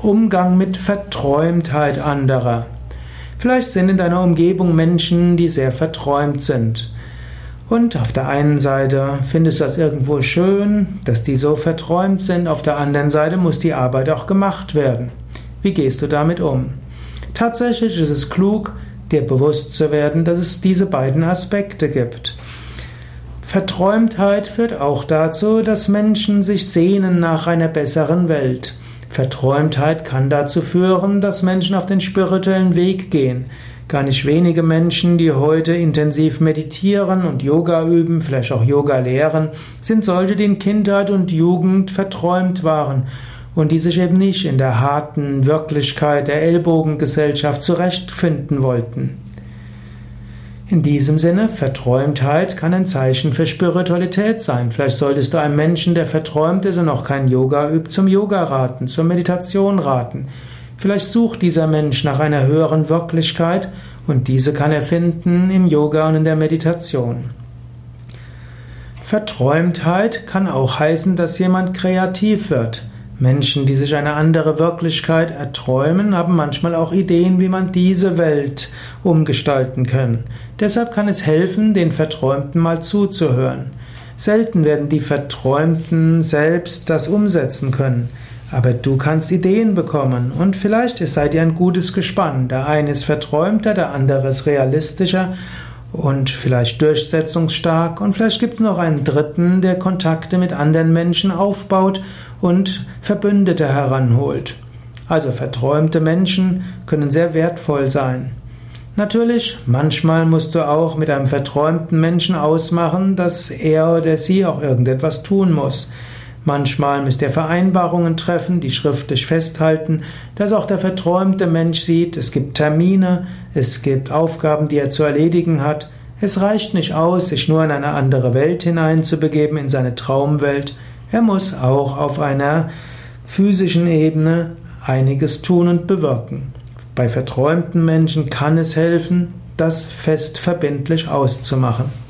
Umgang mit Verträumtheit anderer. Vielleicht sind in deiner Umgebung Menschen, die sehr verträumt sind. Und auf der einen Seite findest du das irgendwo schön, dass die so verträumt sind, auf der anderen Seite muss die Arbeit auch gemacht werden. Wie gehst du damit um? Tatsächlich ist es klug, dir bewusst zu werden, dass es diese beiden Aspekte gibt. Verträumtheit führt auch dazu, dass Menschen sich sehnen nach einer besseren Welt. Verträumtheit kann dazu führen, dass Menschen auf den spirituellen Weg gehen. Gar nicht wenige Menschen, die heute intensiv meditieren und Yoga üben, vielleicht auch Yoga lehren, sind solche, die in Kindheit und Jugend verträumt waren und die sich eben nicht in der harten Wirklichkeit der Ellbogengesellschaft zurechtfinden wollten. In diesem Sinne, Verträumtheit kann ein Zeichen für Spiritualität sein. Vielleicht solltest du einem Menschen, der verträumt ist und noch kein Yoga übt, zum Yoga raten, zur Meditation raten. Vielleicht sucht dieser Mensch nach einer höheren Wirklichkeit und diese kann er finden im Yoga und in der Meditation. Verträumtheit kann auch heißen, dass jemand kreativ wird. Menschen, die sich eine andere Wirklichkeit erträumen, haben manchmal auch Ideen, wie man diese Welt umgestalten kann. Deshalb kann es helfen, den Verträumten mal zuzuhören. Selten werden die Verträumten selbst das umsetzen können. Aber du kannst Ideen bekommen und vielleicht seid ihr ein gutes Gespann. Der eine ist verträumter, der andere ist realistischer und vielleicht durchsetzungsstark und vielleicht gibt es noch einen dritten, der Kontakte mit anderen Menschen aufbaut und Verbündete heranholt. Also verträumte Menschen können sehr wertvoll sein. Natürlich, manchmal musst du auch mit einem verträumten Menschen ausmachen, dass er oder sie auch irgendetwas tun muss. Manchmal müsst ihr Vereinbarungen treffen, die schriftlich festhalten, dass auch der verträumte Mensch sieht, es gibt Termine, es gibt Aufgaben, die er zu erledigen hat. Es reicht nicht aus, sich nur in eine andere Welt hineinzubegeben, in seine Traumwelt. Er muss auch auf einer physischen Ebene einiges tun und bewirken. Bei verträumten Menschen kann es helfen, das fest verbindlich auszumachen.